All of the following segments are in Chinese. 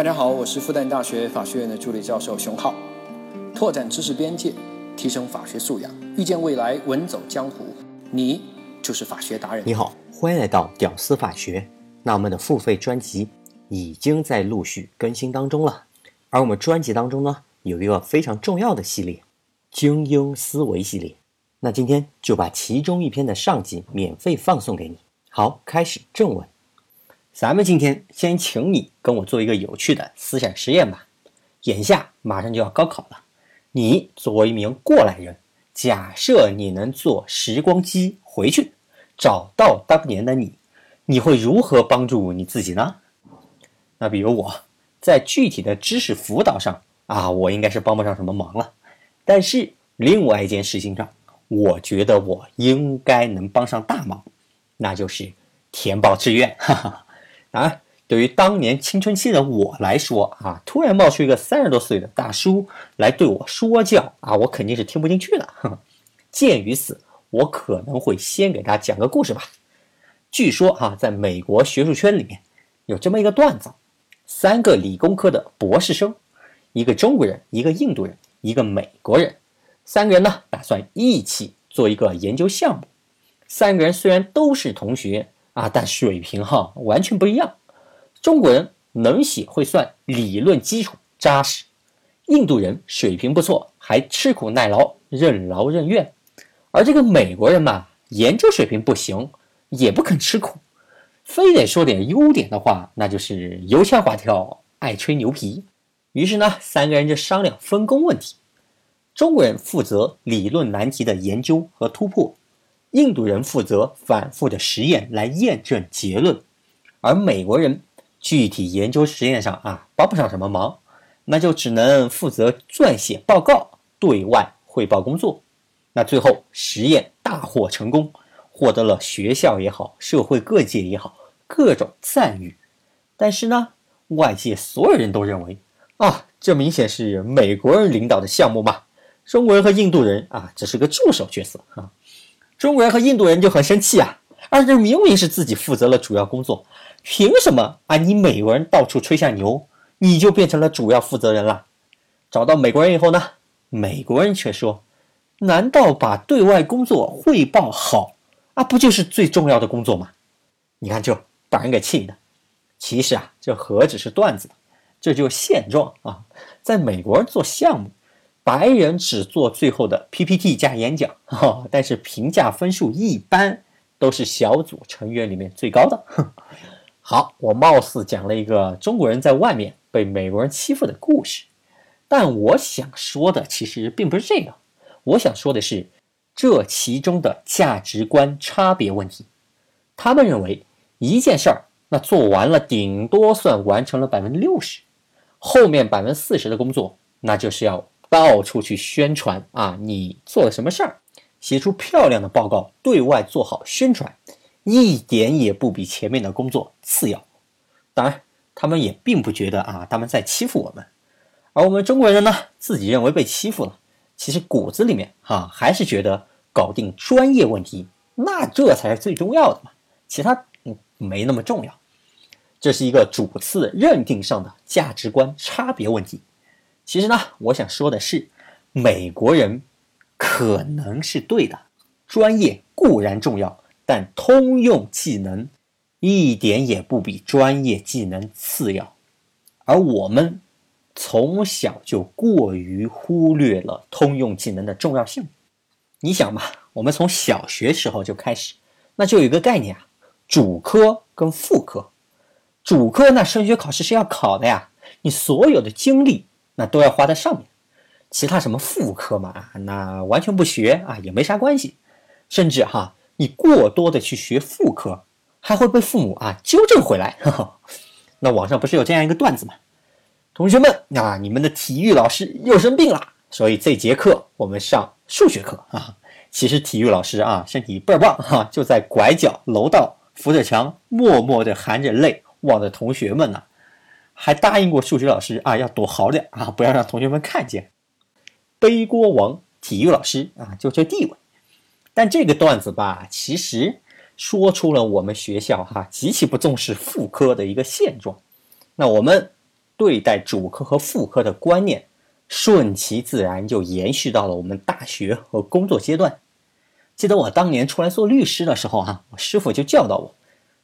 大家好，我是复旦大学法学院的助理教授熊浩。拓展知识边界，提升法学素养，遇见未来，稳走江湖。你就是法学达人。你好，欢迎来到屌丝法学。那我们的付费专辑已经在陆续更新当中了，而我们专辑当中呢，有一个非常重要的系列——精英思维系列。那今天就把其中一篇的上集免费放送给你。好，开始正文。咱们今天先请你跟我做一个有趣的思想实验吧。眼下马上就要高考了，你作为一名过来人，假设你能坐时光机回去，找到当年的你，你会如何帮助你自己呢？那比如我在具体的知识辅导上啊，我应该是帮不上什么忙了。但是另外一件事情上，我觉得我应该能帮上大忙，那就是填报志愿。哈哈。啊，对于当年青春期的我来说啊，突然冒出一个三十多岁的大叔来对我说教啊，我肯定是听不进去的。鉴于此，我可能会先给大家讲个故事吧。据说啊，在美国学术圈里面有这么一个段子：三个理工科的博士生，一个中国人，一个印度人，一个美国人，三个人呢打算一起做一个研究项目。三个人虽然都是同学。啊，但水平哈完全不一样。中国人能写会算，理论基础扎实；印度人水平不错，还吃苦耐劳，任劳任怨。而这个美国人嘛，研究水平不行，也不肯吃苦，非得说点优点的话，那就是油腔滑调，爱吹牛皮。于是呢，三个人就商量分工问题：中国人负责理论难题的研究和突破。印度人负责反复的实验来验证结论，而美国人具体研究实验上啊帮不上什么忙，那就只能负责撰写报告、对外汇报工作。那最后实验大获成功，获得了学校也好、社会各界也好各种赞誉。但是呢，外界所有人都认为啊，这明显是美国人领导的项目嘛，中国人和印度人啊只是个助手角色啊。中国人和印度人就很生气啊！啊，这明明是自己负责了主要工作，凭什么啊？你美国人到处吹下牛，你就变成了主要负责人了？找到美国人以后呢，美国人却说：“难道把对外工作汇报好啊，不就是最重要的工作吗？”你看，就把人给气的。其实啊，这何止是段子，这就是现状啊！在美国人做项目。白人只做最后的 PPT 加演讲，哈，但是评价分数一般，都是小组成员里面最高的。好，我貌似讲了一个中国人在外面被美国人欺负的故事，但我想说的其实并不是这个，我想说的是这其中的价值观差别问题。他们认为一件事儿，那做完了顶多算完成了百分之六十，后面百分之四十的工作，那就是要。到处去宣传啊！你做了什么事儿？写出漂亮的报告，对外做好宣传，一点也不比前面的工作次要。当然，他们也并不觉得啊，他们在欺负我们。而我们中国人呢，自己认为被欺负了，其实骨子里面哈还是觉得搞定专业问题，那这才是最重要的嘛，其他嗯没那么重要。这是一个主次认定上的价值观差别问题。其实呢，我想说的是，美国人可能是对的，专业固然重要，但通用技能一点也不比专业技能次要。而我们从小就过于忽略了通用技能的重要性。你想嘛，我们从小学时候就开始，那就有一个概念啊，主科跟副科。主科那升学考试是要考的呀，你所有的精力。那都要花在上面，其他什么副科嘛，那完全不学啊，也没啥关系。甚至哈，你过多的去学副科，还会被父母啊纠正回来。那网上不是有这样一个段子吗？同学们啊，你们的体育老师又生病了，所以这节课我们上数学课啊。其实体育老师啊身体倍儿棒哈，就在拐角楼道扶着墙，默默的含着泪望着同学们呢。还答应过数学老师啊，要躲好点啊，不要让同学们看见。背锅王体育老师啊，就这地位。但这个段子吧，其实说出了我们学校哈极其不重视副科的一个现状。那我们对待主科和副科的观念，顺其自然就延续到了我们大学和工作阶段。记得我当年出来做律师的时候啊，我师傅就教导我：“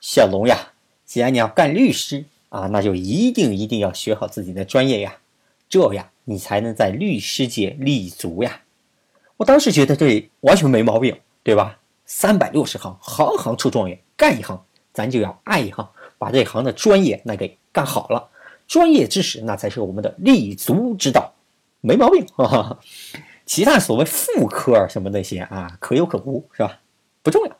小龙呀，既然你要干律师啊，那就一定一定要学好自己的专业呀，这样你才能在律师界立足呀。”我当时觉得这完全没毛病，对吧？三百六十行，行行出状元，干一行咱就要爱一行，把这行的专业那给干好了。专业知识那才是我们的立足之道，没毛病。哈哈。其他所谓副科什么那些啊，可有可无，是吧？不重要。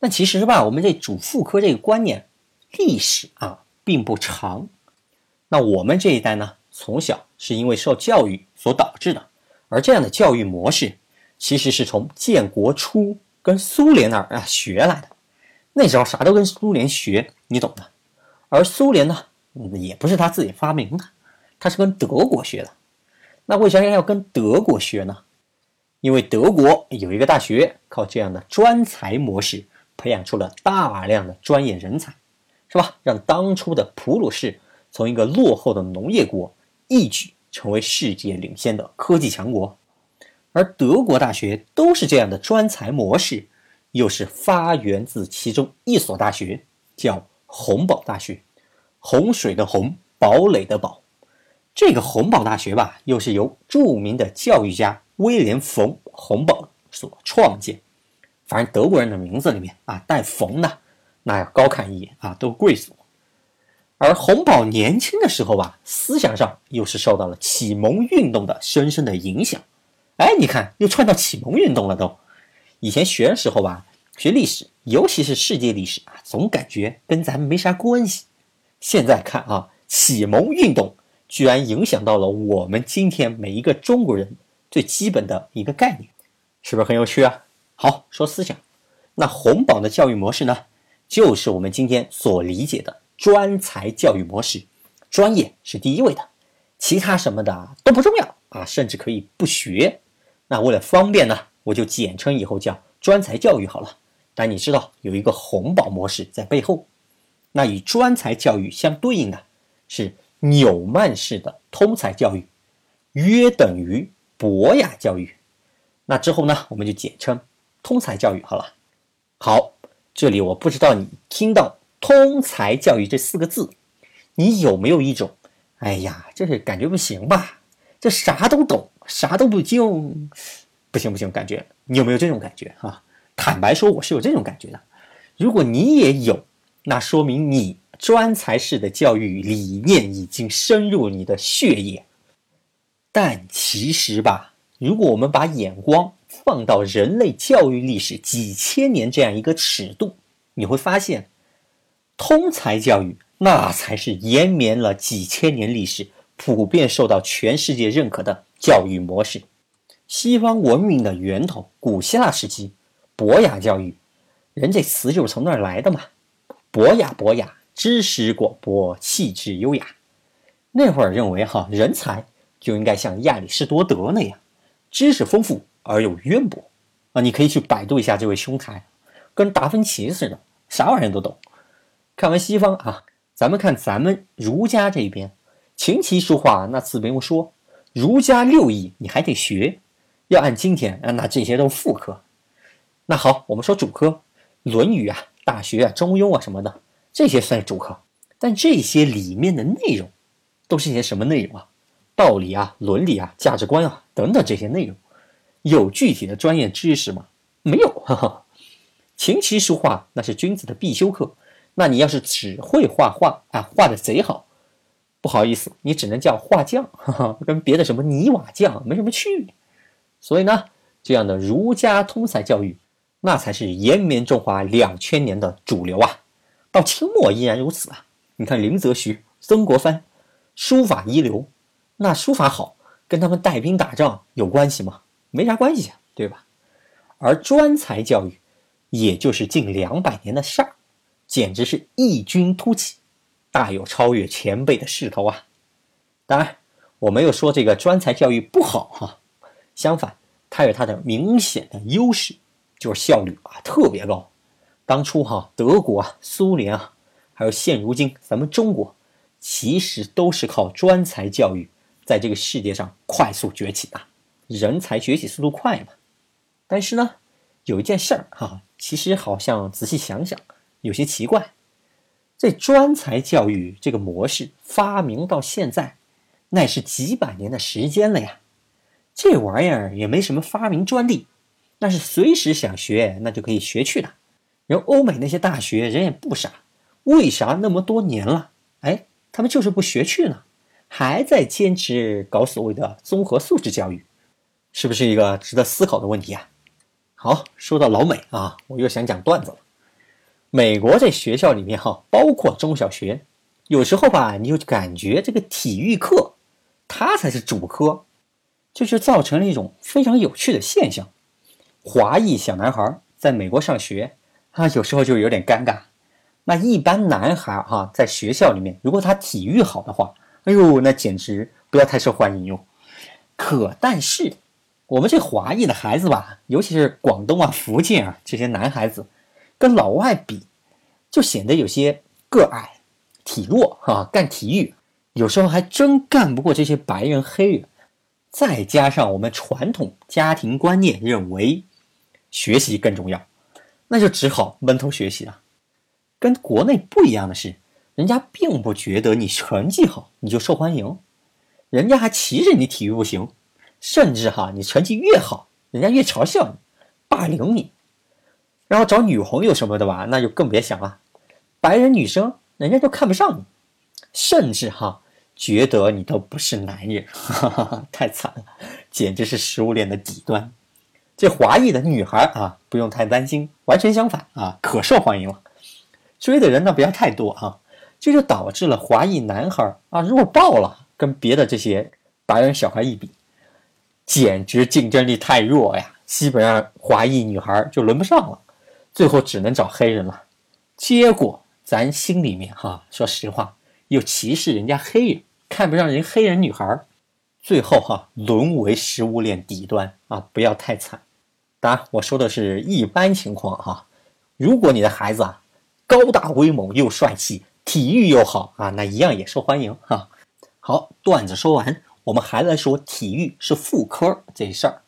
但其实吧，我们这主副科这个观念，历史啊并不长。那我们这一代呢，从小是因为受教育所导致的，而这样的教育模式，其实是从建国初跟苏联那儿啊学来的。那时候啥都跟苏联学，你懂的。而苏联呢，也不是他自己发明的，他是跟德国学的。那为啥要跟德国学呢？因为德国有一个大学，靠这样的专才模式培养出了大量的专业人才，是吧？让当初的普鲁士从一个落后的农业国一举成为世界领先的科技强国。而德国大学都是这样的专才模式，又是发源自其中一所大学，叫洪堡大学。洪水的洪，堡垒的堡。这个洪堡大学吧，又是由著名的教育家威廉·冯·洪堡所创建。反正德国人的名字里面啊，带“冯”的，那要高看一眼啊，都贵族。而洪堡年轻的时候吧，思想上又是受到了启蒙运动的深深的影响。哎，你看，又串到启蒙运动了都。以前学的时候吧，学历史，尤其是世界历史啊，总感觉跟咱们没啥关系。现在看啊，启蒙运动。居然影响到了我们今天每一个中国人最基本的一个概念，是不是很有趣啊？好，说思想，那洪堡的教育模式呢，就是我们今天所理解的专才教育模式，专业是第一位的，其他什么的都不重要啊，甚至可以不学。那为了方便呢，我就简称以后叫专才教育好了。但你知道有一个红宝模式在背后，那与专才教育相对应的是。纽曼式的通才教育，约等于博雅教育。那之后呢，我们就简称通才教育好了。好，这里我不知道你听到通才教育这四个字，你有没有一种，哎呀，这是感觉不行吧？这啥都懂，啥都不精，不行不行，感觉你有没有这种感觉啊？坦白说，我是有这种感觉的。如果你也有，那说明你。专才式的教育理念已经深入你的血液，但其实吧，如果我们把眼光放到人类教育历史几千年这样一个尺度，你会发现，通才教育那才是延绵了几千年历史、普遍受到全世界认可的教育模式。西方文明的源头，古希腊时期，博雅教育，人这词就是从那儿来的嘛，博雅，博雅。知识广博，气质优雅。那会儿认为哈，人才就应该像亚里士多德那样，知识丰富而又渊博啊！你可以去百度一下这位兄台，跟达芬奇似的，啥玩意儿都懂。看完西方啊，咱们看咱们儒家这边，琴棋书画那自不用说，儒家六艺你还得学。要按今天啊，那这些都是副科。那好，我们说主科，《论语》啊，《大学》啊，《中庸》啊什么的。这些算是主科，但这些里面的内容，都是些什么内容啊？道理啊、伦理啊、价值观啊等等这些内容，有具体的专业知识吗？没有。哈哈。琴棋书画那是君子的必修课，那你要是只会画画啊，画的贼好，不好意思，你只能叫画匠，哈哈，跟别的什么泥瓦匠没什么区别。所以呢，这样的儒家通才教育，那才是延绵中华两千年的主流啊。到清末依然如此啊！你看林则徐、曾国藩，书法一流，那书法好跟他们带兵打仗有关系吗？没啥关系啊，对吧？而专才教育，也就是近两百年的事儿，简直是异军突起，大有超越前辈的势头啊！当然，我没有说这个专才教育不好哈，相反，它有它的明显的优势，就是效率啊特别高。当初哈，德国啊、苏联啊，还有现如今咱们中国，其实都是靠专才教育在这个世界上快速崛起的，人才崛起速度快嘛。但是呢，有一件事儿哈，其实好像仔细想想有些奇怪。这专才教育这个模式发明到现在，那是几百年的时间了呀。这玩意儿也没什么发明专利，那是随时想学那就可以学去的。人欧美那些大学人也不傻，为啥那么多年了，哎，他们就是不学去呢？还在坚持搞所谓的综合素质教育，是不是一个值得思考的问题啊？好，说到老美啊，我又想讲段子了。美国这学校里面哈，包括中小学，有时候吧，你就感觉这个体育课，它才是主科，这就造成了一种非常有趣的现象：华裔小男孩在美国上学，啊，有时候就有点尴尬。那一般男孩哈，在学校里面，如果他体育好的话，哎呦，那简直不要太受欢迎哟。可但是，我们这华裔的孩子吧，尤其是广东啊、福建啊这些男孩子。跟老外比，就显得有些个矮、体弱哈。干体育有时候还真干不过这些白人黑人。再加上我们传统家庭观念认为学习更重要，那就只好闷头学习了。跟国内不一样的是，人家并不觉得你成绩好你就受欢迎，人家还歧视你体育不行，甚至哈你成绩越好，人家越嘲笑你、霸凌你。然后找女朋友什么的吧，那就更别想了。白人女生人家都看不上你，甚至哈觉得你都不是男人，哈哈哈，太惨了，简直是食物链的底端。这华裔的女孩啊，不用太担心，完全相反啊，可受欢迎了。追的人呢不要太多啊，这就导致了华裔男孩啊弱爆了，跟别的这些白人小孩一比，简直竞争力太弱呀，基本上华裔女孩就轮不上了。最后只能找黑人了，结果咱心里面哈，说实话又歧视人家黑人，看不上人黑人女孩最后哈沦为食物链底端啊！不要太惨。当然我说的是一般情况哈，如果你的孩子啊高大威猛又帅气，体育又好啊，那一样也受欢迎哈。好，段子说完，我们还来说体育是副科这事儿。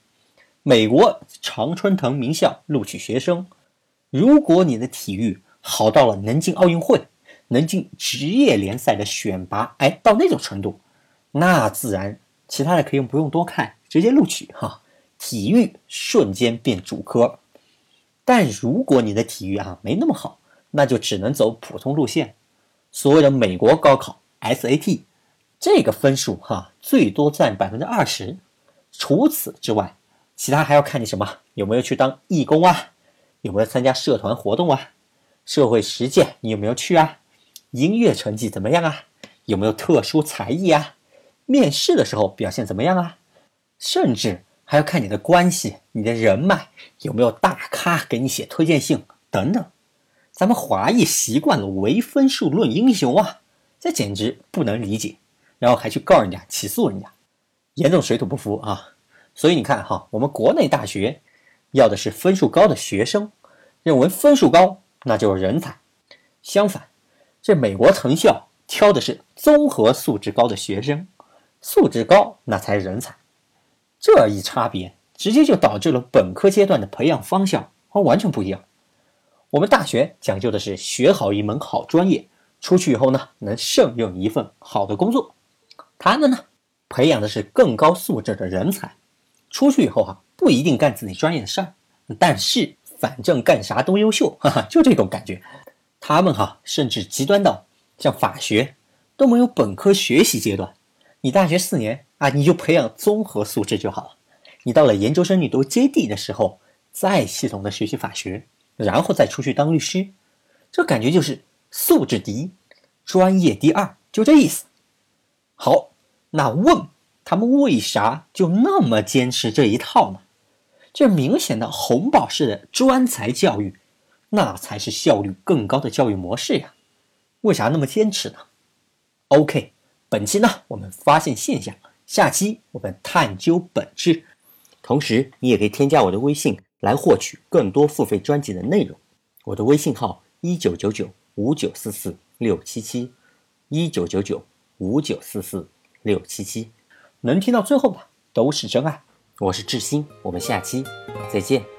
美国常春藤名校录取学生。如果你的体育好到了能进奥运会、能进职业联赛的选拔，哎，到那种程度，那自然其他的可以不用多看，直接录取哈。体育瞬间变主科。但如果你的体育啊没那么好，那就只能走普通路线。所谓的美国高考 SAT，这个分数哈最多占百分之二十。除此之外，其他还要看你什么有没有去当义工啊。有没有参加社团活动啊？社会实践你有没有去啊？音乐成绩怎么样啊？有没有特殊才艺啊？面试的时候表现怎么样啊？甚至还要看你的关系、你的人脉有没有大咖给你写推荐信等等。咱们华裔习惯了唯分数论英雄啊，这简直不能理解。然后还去告人家、起诉人家，严重水土不服啊！所以你看哈，我们国内大学。要的是分数高的学生，认为分数高那就是人才。相反，这美国藤校挑的是综合素质高的学生，素质高那才是人才。这一差别，直接就导致了本科阶段的培养方向和完全不一样。我们大学讲究的是学好一门好专业，出去以后呢能胜任一份好的工作。他们呢培养的是更高素质的人才，出去以后哈。不一定干自己专业的事儿，但是反正干啥都优秀，哈哈，就这种感觉。他们哈甚至极端到像法学都没有本科学习阶段，你大学四年啊，你就培养综合素质就好了。你到了研究生你读 JD 的时候，再系统的学习法学，然后再出去当律师，这感觉就是素质第一，专业第二，就这意思。好，那问他们为啥就那么坚持这一套呢？这明显的红宝式的专才教育，那才是效率更高的教育模式呀！为啥那么坚持呢？OK，本期呢我们发现现象，下期我们探究本质。同时，你也可以添加我的微信来获取更多付费专辑的内容。我的微信号：一九九九五九四四六七七。一九九九五九四四六七七。能听到最后的都是真爱。我是志新，我们下期再见。